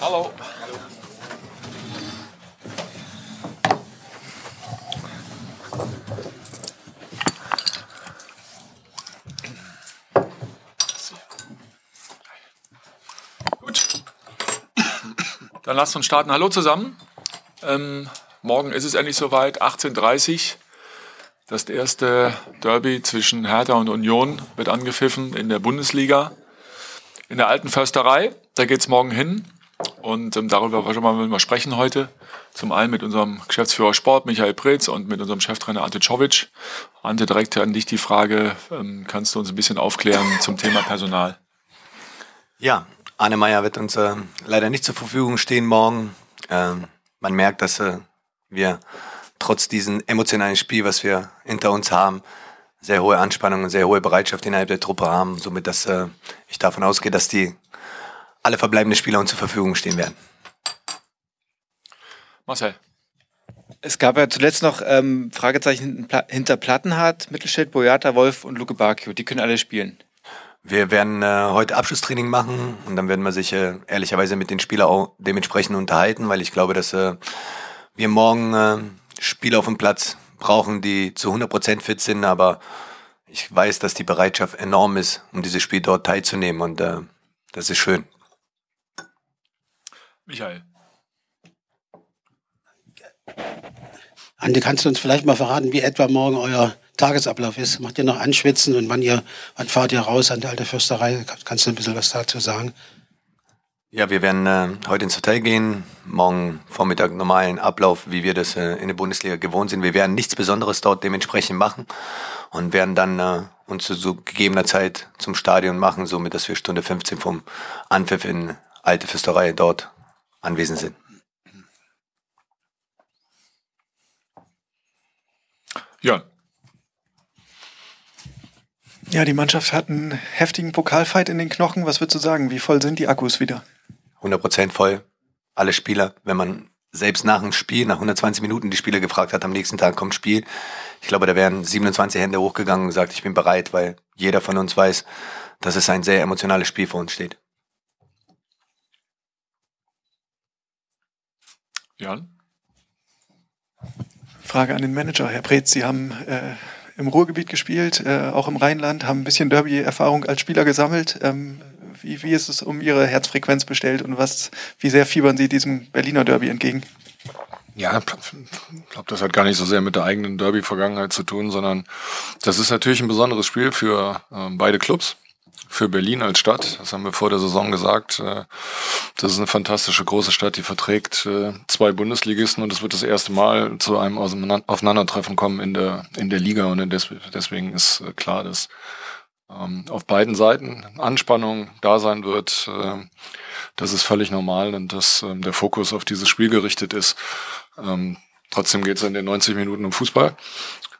Hallo. Gut. Dann lasst uns starten. Hallo zusammen. Ähm, morgen ist es endlich soweit, 18.30 Uhr. Das erste Derby zwischen Hertha und Union wird angepfiffen in der Bundesliga. In der alten Försterei, da geht es morgen hin. Und ähm, darüber wollen wir sprechen heute. Zum einen mit unserem Geschäftsführer Sport, Michael Pretz, und mit unserem Cheftrainer Ante Czovic. Ante, direkt an dich die Frage, ähm, kannst du uns ein bisschen aufklären zum Thema Personal? Ja, Arne Meyer wird uns äh, leider nicht zur Verfügung stehen morgen. Ähm, man merkt, dass äh, wir trotz diesem emotionalen Spiel, was wir hinter uns haben, sehr hohe Anspannung und sehr hohe Bereitschaft innerhalb der Truppe haben. Somit, dass äh, ich davon ausgehe, dass die alle verbleibenden Spieler uns zur Verfügung stehen werden. Marcel. Es gab ja zuletzt noch ähm, Fragezeichen hinter Plattenhardt, Mittelschild, Boyata, Wolf und Luke Bakio. Die können alle spielen. Wir werden äh, heute Abschlusstraining machen und dann werden wir sich äh, ehrlicherweise mit den Spielern auch dementsprechend unterhalten, weil ich glaube, dass äh, wir morgen äh, Spieler auf dem Platz brauchen, die zu 100% fit sind, aber ich weiß, dass die Bereitschaft enorm ist, um dieses Spiel dort teilzunehmen und äh, das ist schön. Michael. Andi, kannst du uns vielleicht mal verraten, wie etwa morgen euer Tagesablauf ist. Macht ihr noch Anschwitzen und wann ihr, wann fahrt ihr raus an der alte Fürsterei? Kannst du ein bisschen was dazu sagen? Ja, wir werden äh, heute ins Hotel gehen, morgen Vormittag normalen Ablauf, wie wir das äh, in der Bundesliga gewohnt sind. Wir werden nichts Besonderes dort dementsprechend machen und werden dann äh, uns zu so gegebener Zeit zum Stadion machen, somit dass wir Stunde 15 vom Anpfiff in Alte Fürsterei dort anwesend sind. Ja, ja, die Mannschaft hat einen heftigen Pokalfight in den Knochen. Was würdest du sagen? Wie voll sind die Akkus wieder? 100% voll. Alle Spieler, wenn man selbst nach dem Spiel, nach 120 Minuten die Spieler gefragt hat, am nächsten Tag kommt Spiel. Ich glaube, da wären 27 Hände hochgegangen und gesagt, ich bin bereit, weil jeder von uns weiß, dass es ein sehr emotionales Spiel vor uns steht. Jan? Frage an den Manager, Herr Preetz. Sie haben äh, im Ruhrgebiet gespielt, äh, auch im Rheinland, haben ein bisschen Derby-Erfahrung als Spieler gesammelt. Ähm, wie, wie ist es um Ihre Herzfrequenz bestellt und was, wie sehr fiebern Sie diesem Berliner Derby entgegen? Ja, ich glaube, das hat gar nicht so sehr mit der eigenen Derby-Vergangenheit zu tun, sondern das ist natürlich ein besonderes Spiel für äh, beide Clubs für Berlin als Stadt. Das haben wir vor der Saison gesagt. Äh, das ist eine fantastische große Stadt, die verträgt äh, zwei Bundesligisten und es wird das erste Mal zu einem Aufeinandertreffen kommen in der, in der Liga und deswegen ist äh, klar, dass ähm, auf beiden Seiten Anspannung da sein wird. Das ist völlig normal und dass ähm, der Fokus auf dieses Spiel gerichtet ist. Ähm, trotzdem geht es in den 90 Minuten um Fußball.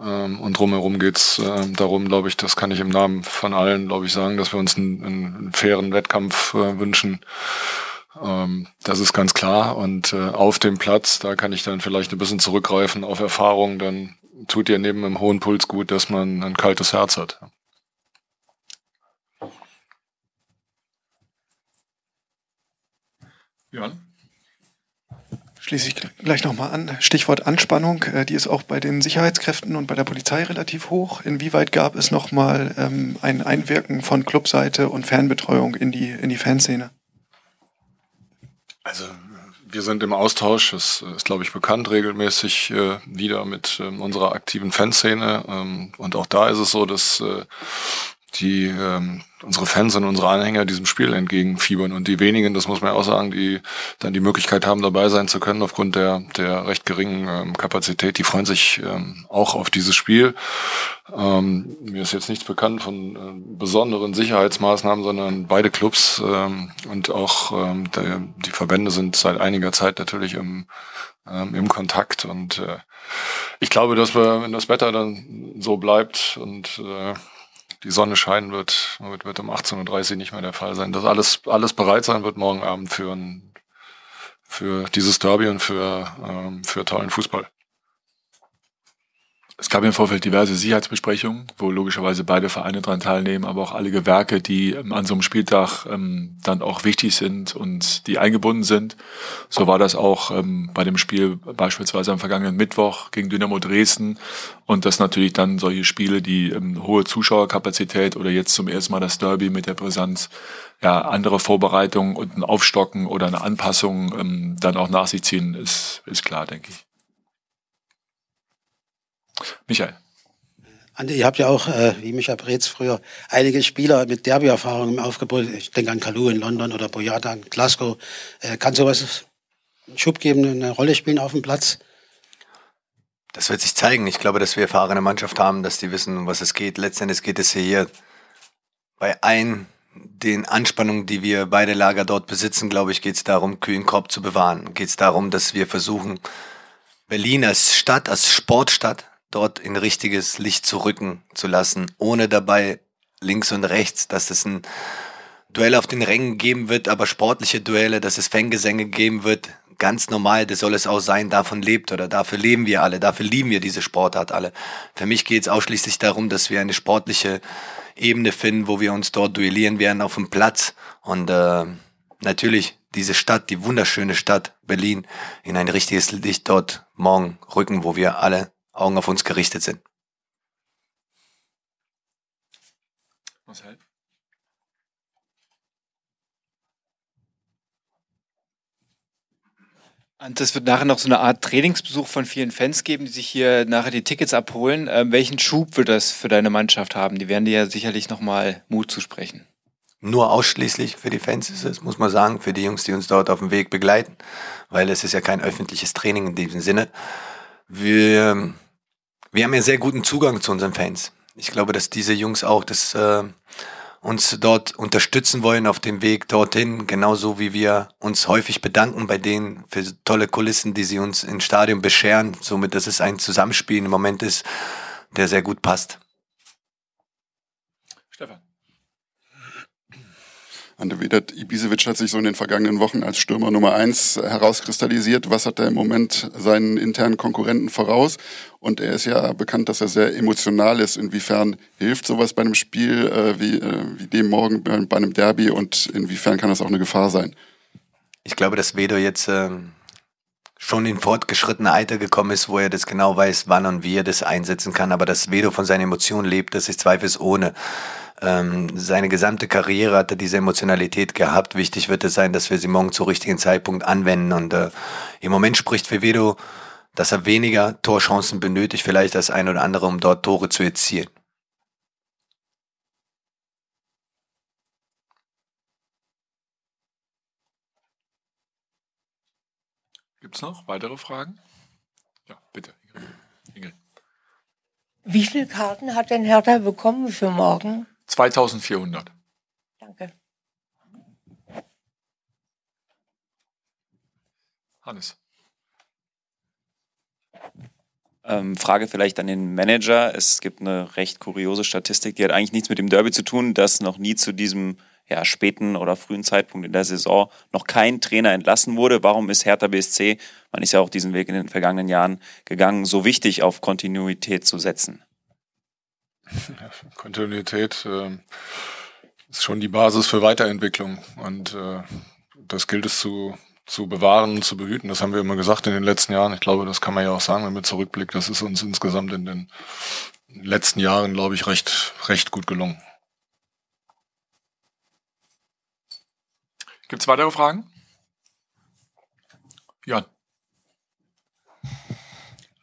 Ähm, und drumherum geht's äh, darum, glaube ich, das kann ich im Namen von allen, glaube ich, sagen, dass wir uns einen, einen fairen Wettkampf äh, wünschen. Ähm, das ist ganz klar. Und äh, auf dem Platz, da kann ich dann vielleicht ein bisschen zurückgreifen auf Erfahrung. Dann tut dir neben einem hohen Puls gut, dass man ein kaltes Herz hat. Jan? Schließe ich gleich nochmal an. Stichwort Anspannung, äh, die ist auch bei den Sicherheitskräften und bei der Polizei relativ hoch. Inwieweit gab es nochmal ähm, ein Einwirken von Clubseite und Fanbetreuung in die, in die Fanszene? Also wir sind im Austausch, das ist, glaube ich, bekannt, regelmäßig äh, wieder mit ähm, unserer aktiven Fanszene. Ähm, und auch da ist es so, dass äh, die ähm, unsere Fans und unsere Anhänger diesem Spiel entgegenfiebern und die wenigen, das muss man auch sagen, die dann die Möglichkeit haben, dabei sein zu können aufgrund der der recht geringen ähm, Kapazität, die freuen sich ähm, auch auf dieses Spiel. Ähm, mir ist jetzt nichts bekannt von äh, besonderen Sicherheitsmaßnahmen, sondern beide Clubs ähm, und auch ähm, der, die Verbände sind seit einiger Zeit natürlich im ähm, im Kontakt und äh, ich glaube, dass wir, wenn das Wetter dann so bleibt und äh, die Sonne scheinen wird, wird, wird um 18.30 Uhr nicht mehr der Fall sein. Dass alles, alles bereit sein wird morgen Abend für, ein, für dieses Derby und für, ähm, für tollen Fußball. Es gab im Vorfeld diverse Sicherheitsbesprechungen, wo logischerweise beide Vereine dran teilnehmen, aber auch alle Gewerke, die ähm, an so einem Spieltag ähm, dann auch wichtig sind und die eingebunden sind. So war das auch ähm, bei dem Spiel beispielsweise am vergangenen Mittwoch gegen Dynamo Dresden und das natürlich dann solche Spiele, die ähm, hohe Zuschauerkapazität oder jetzt zum ersten Mal das Derby mit der Brisanz, ja, andere Vorbereitungen und ein Aufstocken oder eine Anpassung ähm, dann auch nach sich ziehen, ist, ist klar, denke ich. Michael. Andi, ihr habt ja auch, äh, wie Michael Breetz früher, einige Spieler mit Derby-Erfahrung im Aufgebot. Ich denke an Kalu in London oder Boyata in Glasgow. Äh, kann sowas einen Schub geben, eine Rolle spielen auf dem Platz? Das wird sich zeigen. Ich glaube, dass wir erfahrene Mannschaft haben, dass die wissen, um was es geht. Letztendlich geht es hier bei allen den Anspannungen, die wir beide Lager dort besitzen, glaube ich, geht es darum, kühlen Korb zu bewahren. Geht es darum, dass wir versuchen, Berlin als Stadt, als Sportstadt dort in richtiges Licht zu rücken zu lassen, ohne dabei links und rechts, dass es ein Duell auf den Rängen geben wird, aber sportliche Duelle, dass es Fangesänge geben wird, ganz normal, das soll es auch sein, davon lebt oder dafür leben wir alle, dafür lieben wir diese Sportart alle. Für mich geht es ausschließlich darum, dass wir eine sportliche Ebene finden, wo wir uns dort duellieren werden auf dem Platz. Und äh, natürlich diese Stadt, die wunderschöne Stadt Berlin, in ein richtiges Licht dort morgen rücken, wo wir alle Augen auf uns gerichtet sind. Marcel? Und es wird nachher noch so eine Art Trainingsbesuch von vielen Fans geben, die sich hier nachher die Tickets abholen. Ähm, welchen Schub wird das für deine Mannschaft haben? Die werden dir ja sicherlich nochmal Mut zusprechen. Nur ausschließlich für die Fans ist es, muss man sagen, für die Jungs, die uns dort auf dem Weg begleiten, weil es ist ja kein öffentliches Training in diesem Sinne. Wir wir haben ja sehr guten Zugang zu unseren Fans. Ich glaube, dass diese Jungs auch das, äh, uns dort unterstützen wollen auf dem Weg dorthin, genauso wie wir uns häufig bedanken bei denen für tolle Kulissen, die sie uns im Stadion bescheren. Somit, dass es ein Zusammenspiel im Moment ist, der sehr gut passt. Stefan. Ante Vedat Ibisevic hat sich so in den vergangenen Wochen als Stürmer Nummer eins herauskristallisiert. Was hat er im Moment seinen internen Konkurrenten voraus? Und er ist ja bekannt, dass er sehr emotional ist. Inwiefern hilft sowas bei einem Spiel äh, wie, äh, wie dem morgen bei, bei, einem Derby und inwiefern kann das auch eine Gefahr sein? Ich glaube, dass Vedo jetzt ähm, schon in fortgeschrittene Alter gekommen ist, wo er das genau weiß, wann und wie er das einsetzen kann. Aber dass Vedo von seinen Emotionen lebt, das ist zweifelsohne. Ähm, seine gesamte Karriere hat er diese Emotionalität gehabt. Wichtig wird es sein, dass wir sie morgen zum richtigen Zeitpunkt anwenden. Und äh, im Moment spricht für Vedo, dass er weniger Torchancen benötigt, vielleicht als ein oder andere, um dort Tore zu erzielen. Gibt es noch weitere Fragen? Ja, bitte. Ingrid. Wie viele Karten hat denn Hertha bekommen für morgen? 2400. Danke. Hannes. Ähm, Frage vielleicht an den Manager. Es gibt eine recht kuriose Statistik, die hat eigentlich nichts mit dem Derby zu tun, dass noch nie zu diesem ja, späten oder frühen Zeitpunkt in der Saison noch kein Trainer entlassen wurde. Warum ist Hertha BSC, man ist ja auch diesen Weg in den vergangenen Jahren gegangen, so wichtig auf Kontinuität zu setzen? Kontinuität äh, ist schon die Basis für Weiterentwicklung und äh, das gilt es zu, zu bewahren und zu behüten. Das haben wir immer gesagt in den letzten Jahren. Ich glaube, das kann man ja auch sagen, wenn man zurückblickt. Das ist uns insgesamt in den letzten Jahren, glaube ich, recht, recht gut gelungen. Gibt es weitere Fragen? Jan.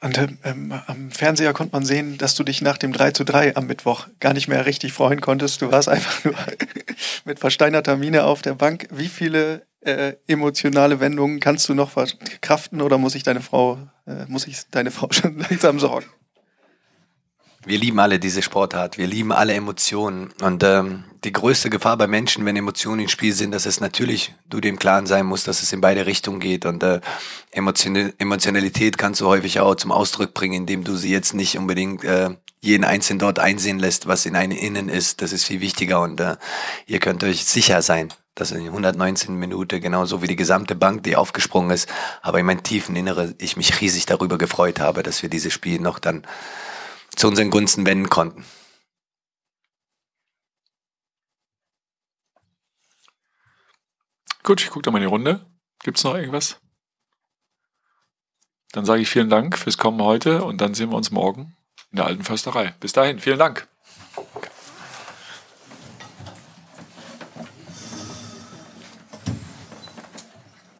Ante, ähm, am Fernseher konnte man sehen, dass du dich nach dem 3 zu 3 am Mittwoch gar nicht mehr richtig freuen konntest. Du warst einfach nur mit versteinerter Miene auf der Bank. Wie viele äh, emotionale Wendungen kannst du noch verkraften oder muss ich deine Frau, äh, muss ich deine Frau schon langsam sorgen? Wir lieben alle diese Sportart, wir lieben alle Emotionen. Und ähm, die größte Gefahr bei Menschen, wenn Emotionen im Spiel sind, dass es natürlich du dem Klaren sein musst, dass es in beide Richtungen geht. Und äh, Emotionalität kannst du häufig auch zum Ausdruck bringen, indem du sie jetzt nicht unbedingt äh, jeden Einzelnen dort einsehen lässt, was in einem innen ist. Das ist viel wichtiger. Und äh, ihr könnt euch sicher sein, dass in 119 Minuten, genauso wie die gesamte Bank, die aufgesprungen ist, aber in meinem tiefen Innere ich mich riesig darüber gefreut habe, dass wir dieses Spiel noch dann zu unseren Gunsten wenden konnten. Gut, ich gucke da mal in die Runde. Gibt es noch irgendwas? Dann sage ich vielen Dank fürs Kommen heute und dann sehen wir uns morgen in der alten Försterei. Bis dahin, vielen Dank.